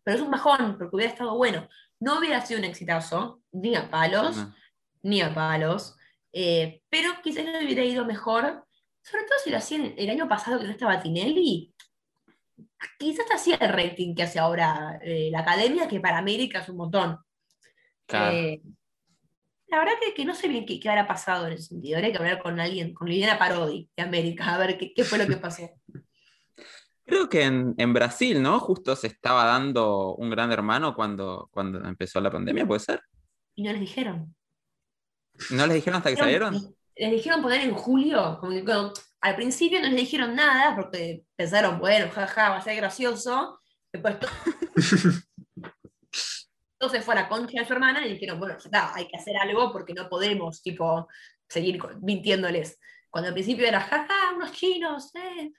Pero es un bajón, porque hubiera estado bueno. No hubiera sido un exitazo, ni a palos, no. ni a palos, eh, pero quizás no hubiera ido mejor, sobre todo si lo hacían el año pasado que no estaba Tinelli, quizás hacía el rating que hace ahora eh, la academia, que para América es un montón. Claro. Eh, la verdad que, que, no sé bien qué, qué habrá pasado en ese sentido. Habría que hablar con alguien, con Liliana Parodi de América, a ver qué, qué fue lo que pasó. (laughs) Creo que en, en, Brasil, ¿no? Justo se estaba dando un gran hermano cuando, cuando empezó la pandemia, ¿puede ser? Y no les dijeron. ¿No les dijeron hasta que salieron? Les dijeron poner en julio, como que, al principio no les dijeron nada porque pensaron, bueno, jaja, va a ser gracioso. Después (laughs) se fue a la concha de su hermana y dijeron, bueno, ya está, hay que hacer algo porque no podemos, tipo, seguir mintiéndoles. Cuando al principio era, jaja, unos chinos, eh.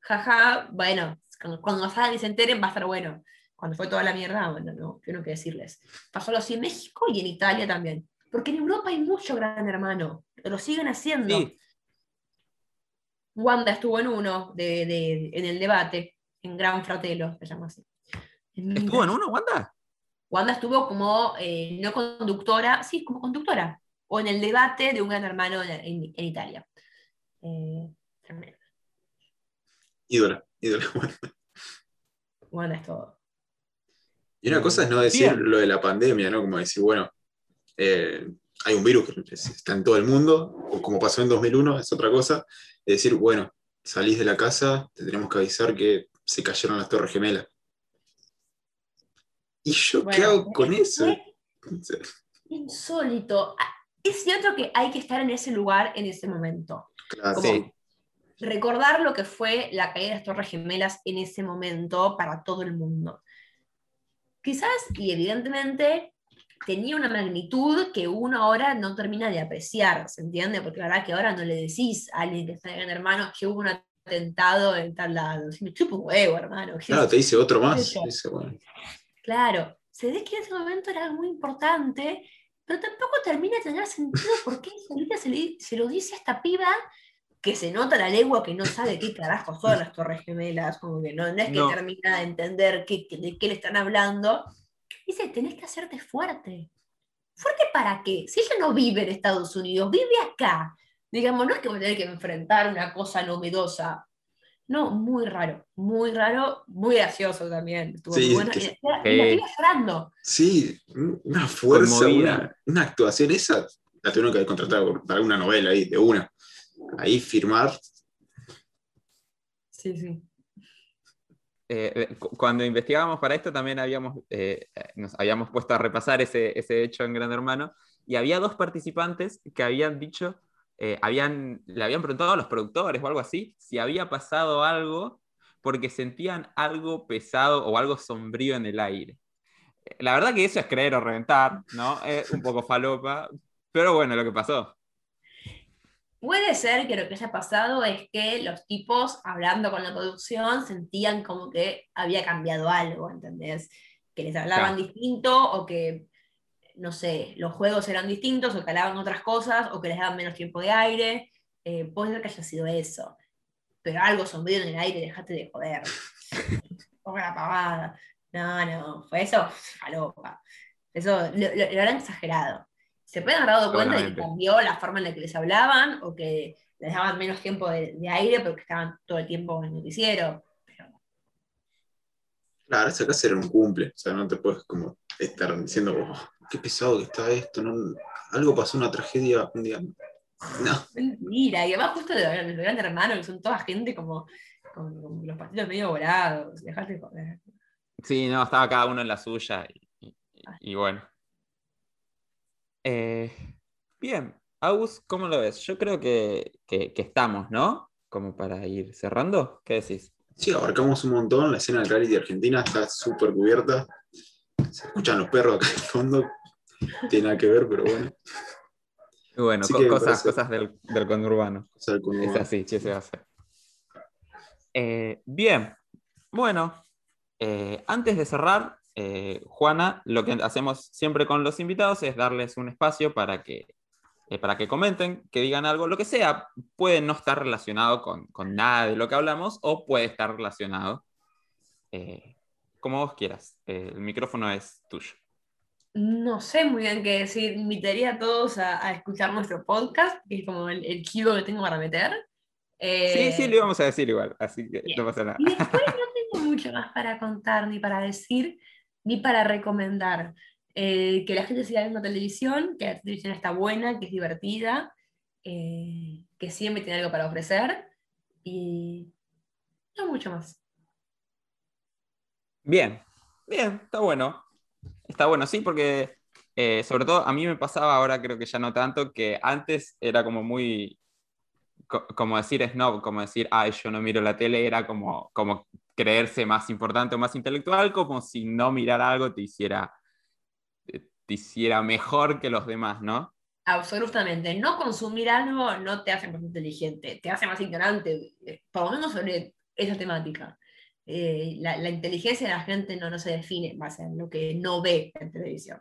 jaja, bueno, cuando, cuando salgan y se enteren va a estar bueno. Cuando fue toda la mierda, bueno, no, yo no qué decirles. Pasó así en México y en Italia también. Porque en Europa hay mucho gran hermano, lo siguen haciendo. Sí. Wanda estuvo en uno, de, de, en el debate, en Gran Fratello, se llama así. ¿Estuvo en uno, Wanda? Wanda estuvo como, eh, no conductora, sí, como conductora, o en el debate de un gran hermano en, en, en Italia. Eh, ídola, ídola. (laughs) Wanda es todo. Y una cosa es no decir Bien. lo de la pandemia, ¿no? Como decir, bueno, eh, hay un virus que está en todo el mundo, o como pasó en 2001, es otra cosa, es decir, bueno, salís de la casa, te tenemos que avisar que se cayeron las torres gemelas. ¿Y yo bueno, qué hago con eso? Insólito. Es cierto que hay que estar en ese lugar en ese momento. Claro, sí. Recordar lo que fue la caída de las Torres Gemelas en ese momento para todo el mundo. Quizás, y evidentemente, tenía una magnitud que uno ahora no termina de apreciar, ¿se entiende? Porque la verdad que ahora no le decís a alguien que está en hermano que hubo un atentado en tal lado. Si me chupo un huevo, hermano. Claro, te dice otro más. Dice, bueno. Claro, se ve que en ese momento era muy importante, pero tampoco termina de tener sentido porque Solita se, le, se lo dice a esta piba que se nota la legua que no sabe qué carajo son las Torres Gemelas, como que no, no es que no. termina de entender qué, de qué le están hablando. Dice, tenés que hacerte fuerte. ¿Fuerte para qué? Si ella no vive en Estados Unidos, vive acá. Digamos, no es que voy a tener que enfrentar una cosa novedosa. No, muy raro, muy raro, muy gracioso también. Estuvo sí, muy bueno. Que, y, la, y la llorando. Sí, una fuerza, una, una, actuación esa, la tuvieron que haber contratado para alguna novela ahí, de una. Ahí firmar. Sí, sí. Eh, cuando investigábamos para esto también habíamos, eh, nos habíamos puesto a repasar ese, ese hecho en Gran Hermano y había dos participantes que habían dicho eh, habían, le habían preguntado a los productores o algo así si había pasado algo porque sentían algo pesado o algo sombrío en el aire. La verdad que eso es creer o reventar, ¿no? Es un poco falopa, pero bueno, lo que pasó. Puede ser que lo que haya pasado es que los tipos, hablando con la producción, sentían como que había cambiado algo, ¿entendés? Que les hablaban claro. distinto o que no sé, los juegos eran distintos o calaban otras cosas o que les daban menos tiempo de aire. Eh, puede ser que haya sido eso. Pero algo sombrío en el aire, dejate de joder. (laughs) Ponga la pavada. No, no, fue eso, falopa. Eso lo, lo, lo han exagerado. Se pueden haber dado cuenta de que cambió la forma en la que les hablaban o que les daban menos tiempo de, de aire porque estaban todo el tiempo en el noticiero. Pero... Claro, eso acá será un cumple. O sea, no te puedes como estar diciendo, oh, qué pesado que está esto, ¿no? algo pasó, una tragedia un día. No. (laughs) Mentira, y además justo de los grandes hermanos, que son toda gente como con, con los partidos medio volados, dejarte de joder. Sí, no, estaba cada uno en la suya y, y, y bueno. Eh, bien, Aus, ¿cómo lo ves? Yo creo que, que, que, estamos, ¿no? Como para ir cerrando, ¿qué decís? Sí, abarcamos un montón, la escena del reality de Argentina está súper cubierta, se escuchan los perros acá en el fondo, tiene nada que ver, pero bueno. Bueno, co- cosas, parece- cosas del, del conurbano. Es así, ¿qué se hace? Eh, bien, bueno, eh, antes de cerrar, eh, Juana, lo que hacemos siempre con los invitados es darles un espacio para que, eh, para que comenten, que digan algo, lo que sea, puede no estar relacionado con, con nada de lo que hablamos o puede estar relacionado eh, como vos quieras. Eh, el micrófono es tuyo. No sé muy bien qué decir. Invitaría a todos a, a escuchar nuestro podcast, que es como el, el chivo que tengo para meter. Eh, Sí, sí, lo íbamos a decir igual, así que bien. no pasa nada. Y después (laughs) no tengo mucho más para contar, ni para decir, ni para recomendar. Eh, que la gente siga viendo televisión, que la televisión está buena, que es divertida, eh, que siempre tiene algo para ofrecer. Y no mucho más. Bien, bien, está bueno. Está bueno, sí, porque eh, sobre todo a mí me pasaba, ahora creo que ya no tanto, que antes era como muy, co- como decir snob, como decir, ay, yo no miro la tele, era como, como creerse más importante o más intelectual, como si no mirar algo te hiciera, te te hiciera mejor que los demás, ¿no? Absolutamente. No consumir algo no te hace más inteligente, te hace más ignorante, eh, por lo menos sobre esa temática. Eh, la, la inteligencia de la gente no, no se define en base a lo que no ve en televisión.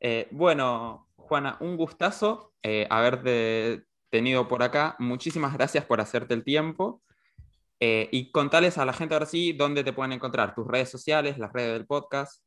Eh, bueno, Juana, un gustazo eh, haberte tenido por acá. Muchísimas gracias por hacerte el tiempo. Eh, y contales a la gente ahora sí dónde te pueden encontrar, tus redes sociales, las redes del podcast.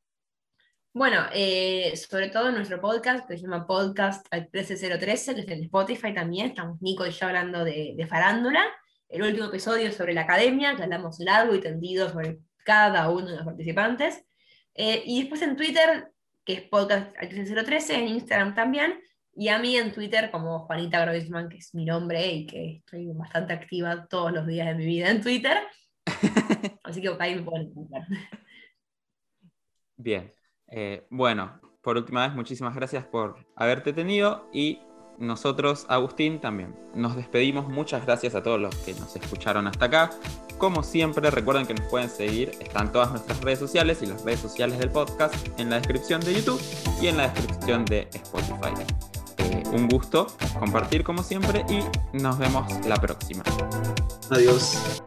Bueno, eh, sobre todo nuestro podcast, que se llama Podcast al 13013, que es en Spotify también, estamos Nico y yo hablando de, de farándula. El último episodio sobre la academia, que hablamos largo y tendido sobre cada uno de los participantes. Eh, y después en Twitter, que es Podcast al 13013, en Instagram también, y a mí en Twitter como Juanita Groisman, que es mi nombre y que estoy bastante activa todos los días de mi vida en Twitter. (laughs) Así que ahí me pueden encontrar. Bien. Eh, bueno, por última vez, muchísimas gracias por haberte tenido y nosotros, Agustín, también. Nos despedimos. Muchas gracias a todos los que nos escucharon hasta acá. Como siempre, recuerden que nos pueden seguir. Están todas nuestras redes sociales y las redes sociales del podcast en la descripción de YouTube y en la descripción de Spotify. Un gusto compartir como siempre y nos vemos la próxima. Adiós.